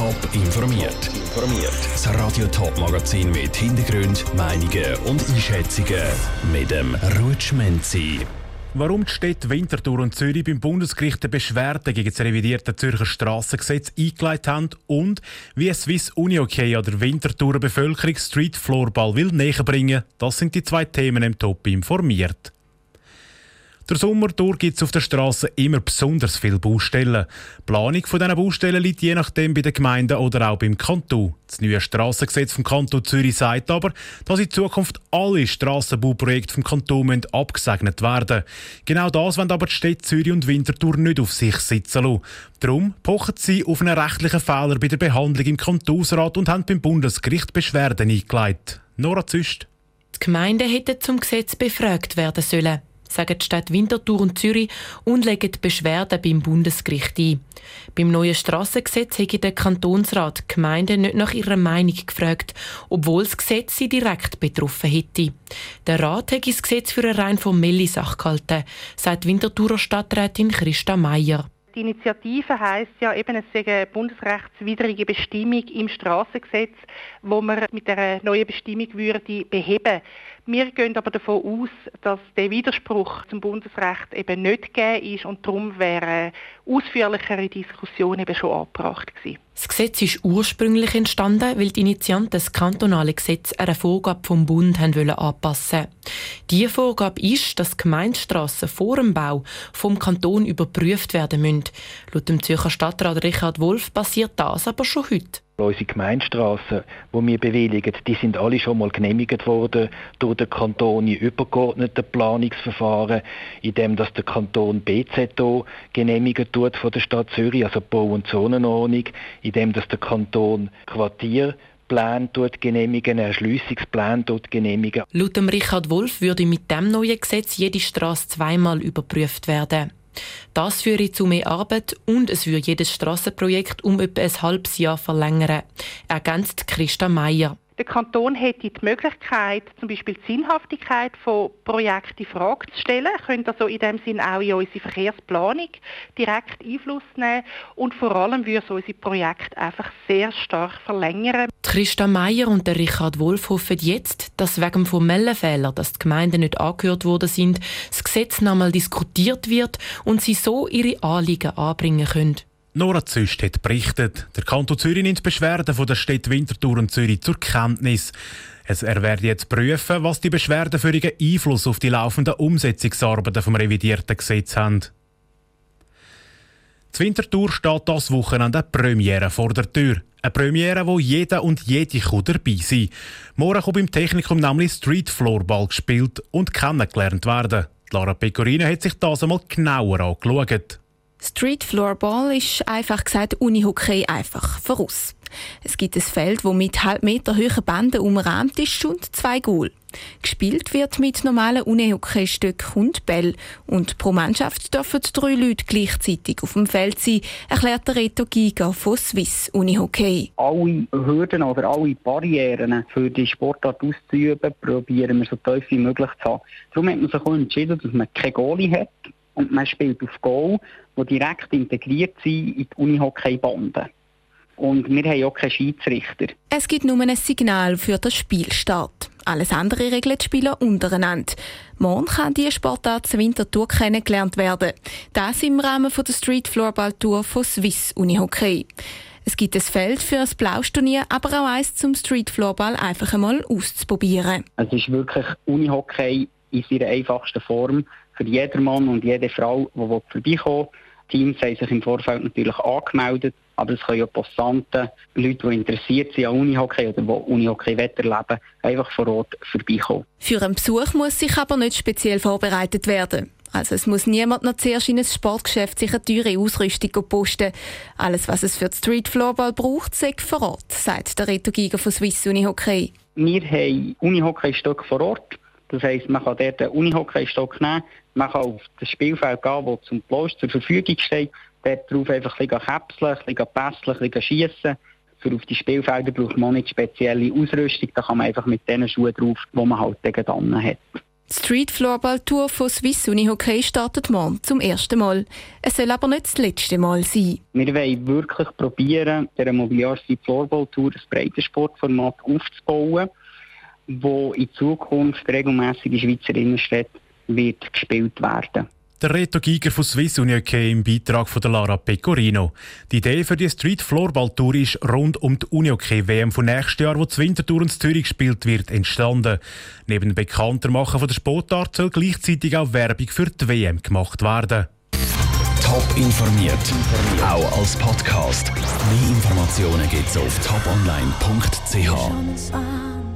Top informiert. Informiert. Das Radio Top Magazin mit Hintergrund, Meinungen und Einschätzungen mit dem Rutschmenzi. Warum die Städte Winterthur und Zürich beim Bundesgericht eine Beschwerde gegen das revidierte Zürcher Strassengesetz eingeleitet haben und wie Swiss Uni okay an der Winterthurer Bevölkerung Street Floorball will näher bringen, das sind die zwei Themen im Top informiert. Der Sommer durch gibt es auf der Straße immer besonders viele Baustellen. Die Planung von diesen Baustellen liegt je nachdem bei den Gemeinden oder auch beim Kanton. Das neue Strassengesetz vom Kanton Zürich sagt aber, dass in Zukunft alle Strassenbauprojekte vom Kanton abgesegnet werden Genau das wollen aber die Städte Zürich und Winterthur nicht auf sich sitzen lassen. Darum pochen sie auf einen rechtlichen Fehler bei der Behandlung im Kantonsrat und haben beim Bundesgericht Beschwerden eingeleitet. Nora Züst. Die Gemeinden hätten zum Gesetz befragt werden sollen sagen die Stadt Winterthur und Zürich und legen Beschwerden beim Bundesgericht ein. Beim neuen Strassengesetz hätte der Kantonsrat die Gemeinden nicht nach ihrer Meinung gefragt, obwohl das Gesetz sie direkt betroffen hätte. Der Rat hätte das Gesetz für eine rein formelle Sache gehalten, sagt Winterthurer Stadträtin Christa Meier. Die Initiative heißt ja eben, es sei eine bundesrechtswidrige Bestimmung im Strassengesetz, wo man mit der neuen Bestimmung würde beheben. Wir gehen aber davon aus, dass der Widerspruch zum Bundesrecht eben nicht gegeben ist und darum wäre ausführlichere Diskussion eben schon angebracht gewesen. Das Gesetz ist ursprünglich entstanden, weil die Initianten das kantonale Gesetz einer Vorgabe vom Bund haben wollen anpassen. Die Vorgabe ist, dass Gemeindestrassen vor dem Bau vom Kanton überprüft werden müssen. Laut dem Zürcher Stadtrat Richard Wolf passiert das aber schon heute. Unsere Gemeindestrassen, die wir bewilligen, die sind alle schon mal genehmigt worden durch den Kanton in übergeordneten Planungsverfahren, indem dass der Kanton BZO genehmigt tut von der Stadt Zürich, also Bau- und Zonenordnung, indem dass der Kanton Quartier Plan dort genehmigen, Erschliessungsplan dort genehmigen. Laut Richard Wolf würde mit dem neuen Gesetz jede Straße zweimal überprüft werden. Das führe zu mehr Arbeit und es würde jedes Strassenprojekt um etwa ein halbes Jahr verlängern, ergänzt Christa Meier. Der Kanton hätte die Möglichkeit, zum Beispiel die Sinnhaftigkeit von Projekten in Frage zu stellen, könnte also in dem Sinn auch in unsere Verkehrsplanung direkt Einfluss nehmen und vor allem würde so unsere Projekte einfach sehr stark verlängern. Christa Meier und der Richard Wolf hoffen jetzt, dass wegen formellen Fehler, dass die Gemeinden nicht angehört worden sind, das Gesetz nochmal diskutiert wird und sie so ihre Anliegen anbringen können. Nora Züst hat berichtet, der Kanton Zürich nimmt Beschwerden von der Städte Winterthur und Zürich zur Kenntnis. Er werde jetzt prüfen, was die Beschwerden für ihren Einfluss auf die laufenden Umsetzungsarbeiten vom revidierten Gesetz haben. Zur Winterthur steht das Wochenende eine Premiere vor der Tür. Eine Premiere, wo jeder und jede dabei sein kann. Morgen kommt im Technikum nämlich Street Floorball gespielt und kennengelernt werden. Lara Pecorino hat sich das einmal genauer angeschaut. Street Floorball ist einfach gesagt Unihockey einfach voraus. Es gibt ein Feld, das mit halb Meter hohen Bänden umrahmt ist und zwei Goal. Gespielt wird mit normalen Unihockey-Stücken und Bällen und pro Mannschaft dürfen drei Leute gleichzeitig auf dem Feld sein, erklärt der Reto Giga von Swiss Unihockey. Alle Hürden oder alle Barrieren für die Sportart auszuüben, probieren wir so tief wie möglich zu haben. Darum hat man sich auch entschieden, dass man keine Goalie hat und man spielt auf Goal, die direkt integriert sind in die Unihockey-Bande. Und wir haben auch keinen Schiedsrichter. Es gibt nur ein Signal für den Spielstart. Alles andere regeln die Spieler untereinander. Morgen kann die Sportart zur Wintertour kennengelernt werden. Das im Rahmen der Street Floorball Tour von Swiss Unihockey. Es gibt ein Feld für ein Blausturnier, aber auch eins zum Street Floorball einfach einmal auszuprobieren. Es ist wirklich Unihockey in seiner einfachsten Form für jedermann und jede Frau, die vorbeikommen Die Teams haben sich im Vorfeld natürlich angemeldet, aber es können ja Passanten, Leute, die interessiert sind an Unihockey oder die Unihockey erleben einfach vor Ort vorbeikommen. Für einen Besuch muss sich aber nicht speziell vorbereitet werden. Also es muss niemand noch zuerst in ein Sportgeschäft sich eine teure Ausrüstung posten. Alles, was es für die Street Floorball braucht, sagt vor Ort, sagt der Reto Giger von Swiss Unihockey. Wir haben Unihockey-Stück vor Ort. Das heisst, man kann dort einen Unihockey-Stock nehmen, man kann auf das Spielfeld gehen, das zum Bloß zur Verfügung steht, dort drauf einfach ein bisschen käpseln, ein bisschen pässeln, ein bisschen schiessen. Für auf die Spielfelder braucht man nicht spezielle Ausrüstung, da kann man einfach mit den Schuhen drauf, die man halt gegen hat. Die Street Floorball Tour von Swiss Uni Hockey startet morgen zum ersten Mal. Es soll aber nicht das letzte Mal sein. Wir wollen wirklich probieren, der Mobiliar Street Floorball Tour ein breites Sportformat aufzubauen, wo in Zukunft regelmäßig in Schweizer Innenstädten wird gespielt werden. Der Reto Giger von Swiss Uni Hockey im Beitrag von der Lara Pecorino. Die Idee für die Street Floorball Tour ist rund um die Uni Hockey WM von nächstes Jahr, wo zu Winterthur und Zürich gespielt wird, entstanden. Neben dem Bekanntermachen von der Sportart soll gleichzeitig auch Werbung für die WM gemacht werden. Top informiert, auch als Podcast. Mehr Informationen gibt's auf toponline.ch.